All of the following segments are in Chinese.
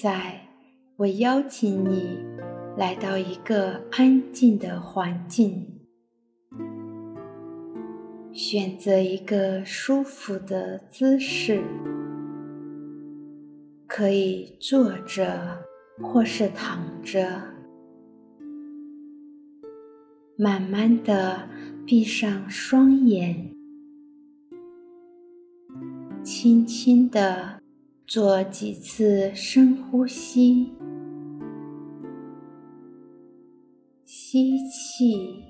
在，我邀请你来到一个安静的环境，选择一个舒服的姿势，可以坐着或是躺着，慢慢的闭上双眼，轻轻的。做几次深呼吸，吸气，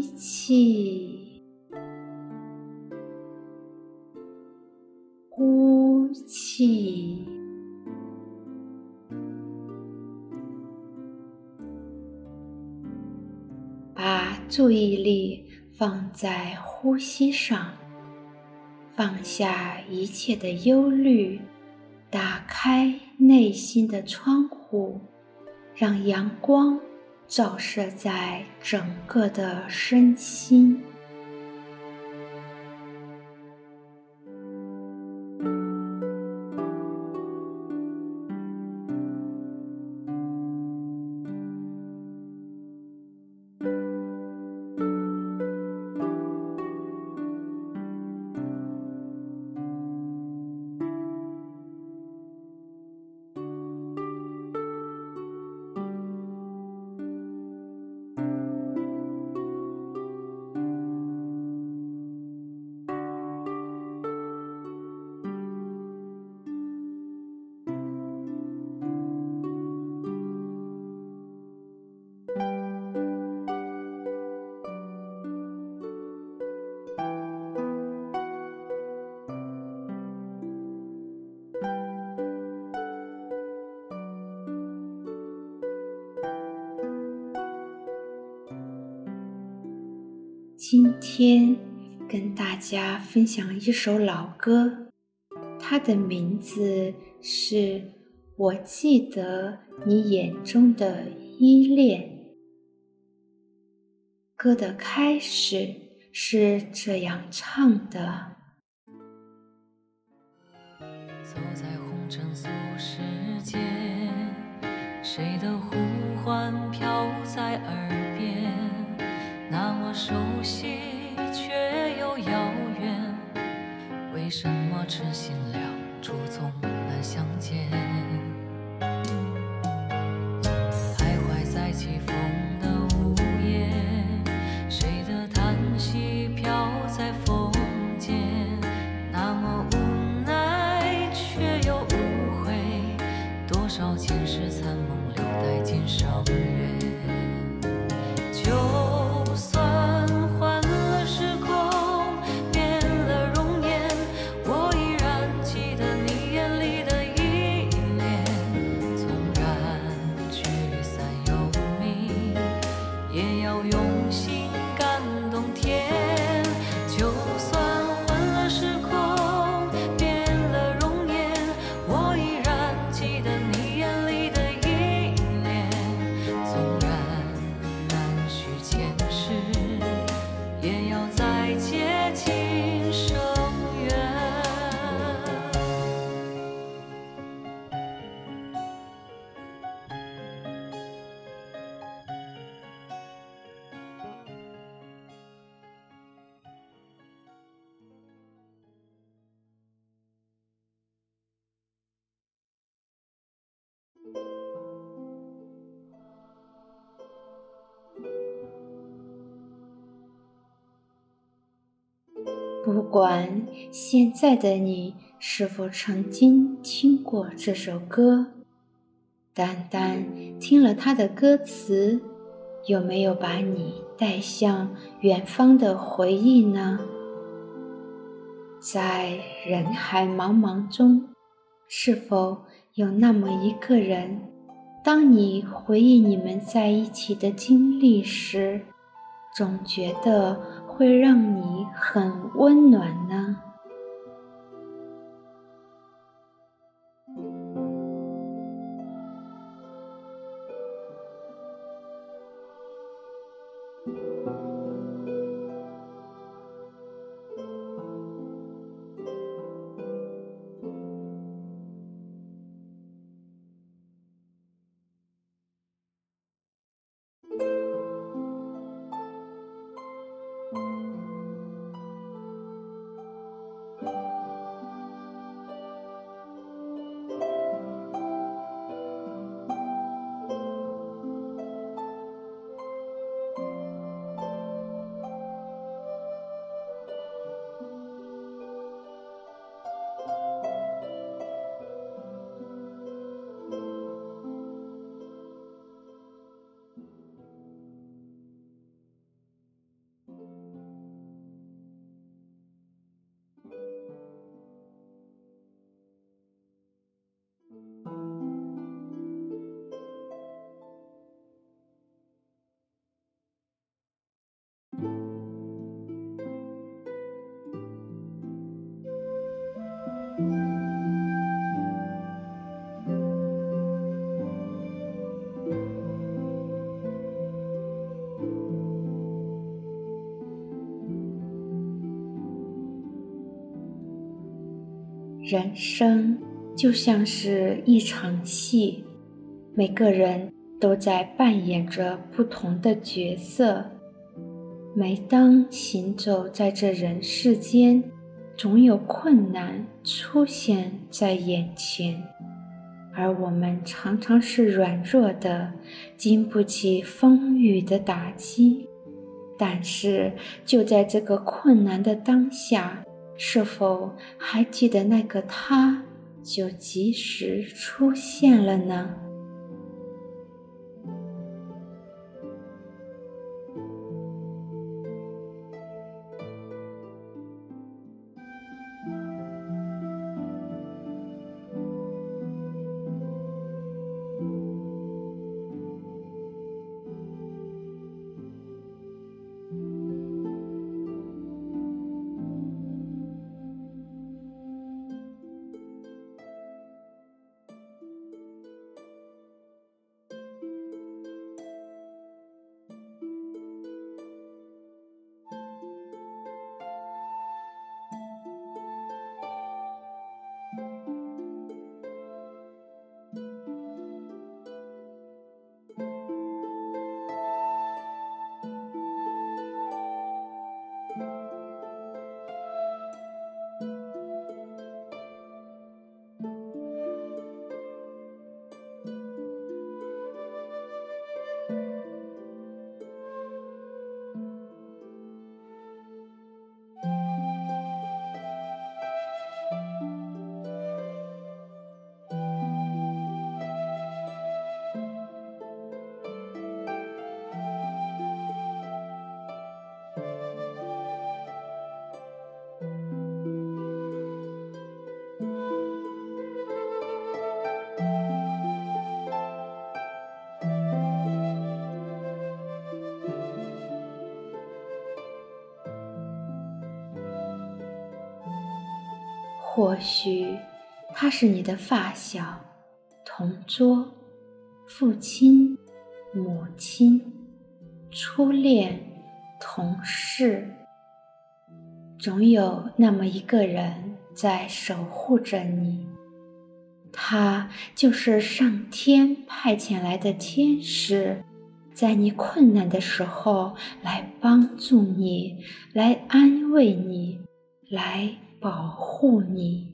吸气，呼气，把注意力放在呼吸上，放下一切的忧虑，打开内心的窗户，让阳光。照射在整个的身心。今天跟大家分享一首老歌，它的名字是《我记得你眼中的依恋》。歌的开始是这样唱的：走在红尘俗世间，谁的呼唤飘在耳？熟悉却又遥远，为什么痴心两处总难相见？徘徊在起风的午夜，谁的叹息飘在风间？那么无奈却又无悔，多少前世残梦留待今生缘。不管现在的你是否曾经听过这首歌，单单听了它的歌词，有没有把你带向远方的回忆呢？在人海茫茫中，是否有那么一个人，当你回忆你们在一起的经历时，总觉得会让你很温暖呢？人生就像是一场戏，每个人都在扮演着不同的角色。每当行走在这人世间，总有困难出现在眼前，而我们常常是软弱的，经不起风雨的打击。但是，就在这个困难的当下，是否还记得那个他，就及时出现了呢？或许他是你的发小、同桌、父亲、母亲、初恋、同事，总有那么一个人在守护着你。他就是上天派遣来的天使，在你困难的时候来帮助你，来安慰你，来。保护你。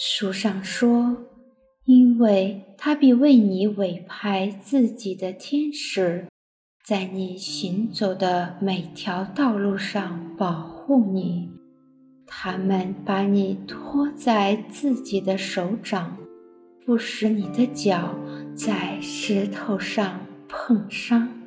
书上说，因为他必为你委派自己的天使，在你行走的每条道路上保护你，他们把你托在自己的手掌，不使你的脚在石头上碰伤。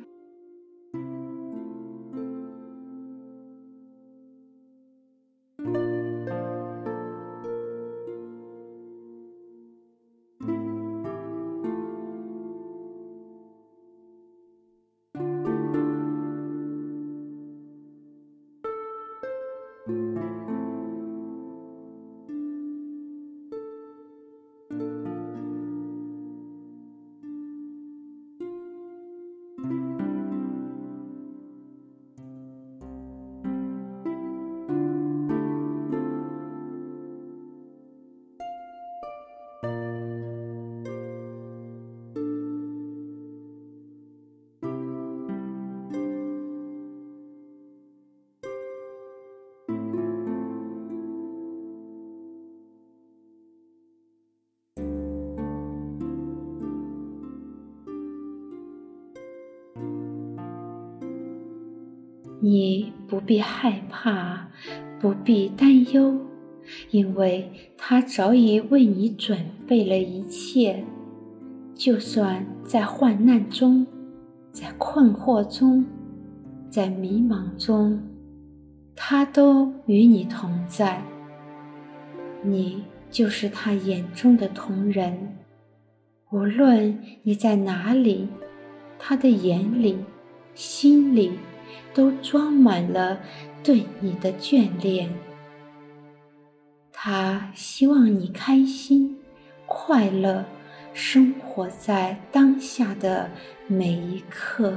你不必害怕，不必担忧，因为他早已为你准备了一切。就算在患难中，在困惑中，在迷茫中，他都与你同在。你就是他眼中的瞳人，无论你在哪里，他的眼里、心里。都装满了对你的眷恋。他希望你开心、快乐，生活在当下的每一刻。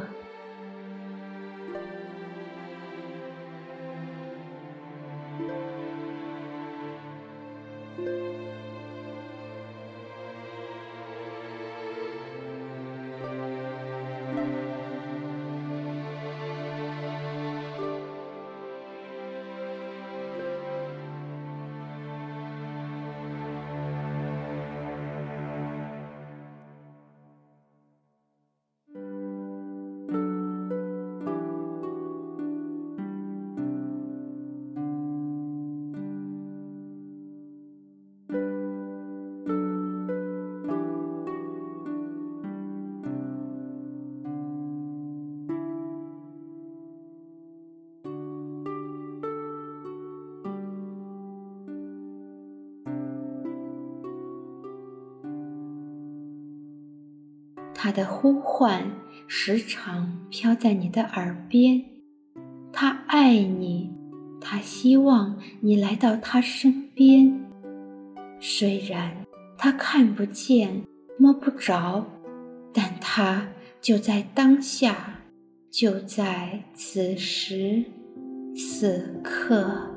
他的呼唤时常飘在你的耳边，他爱你，他希望你来到他身边。虽然他看不见、摸不着，但他就在当下，就在此时此刻。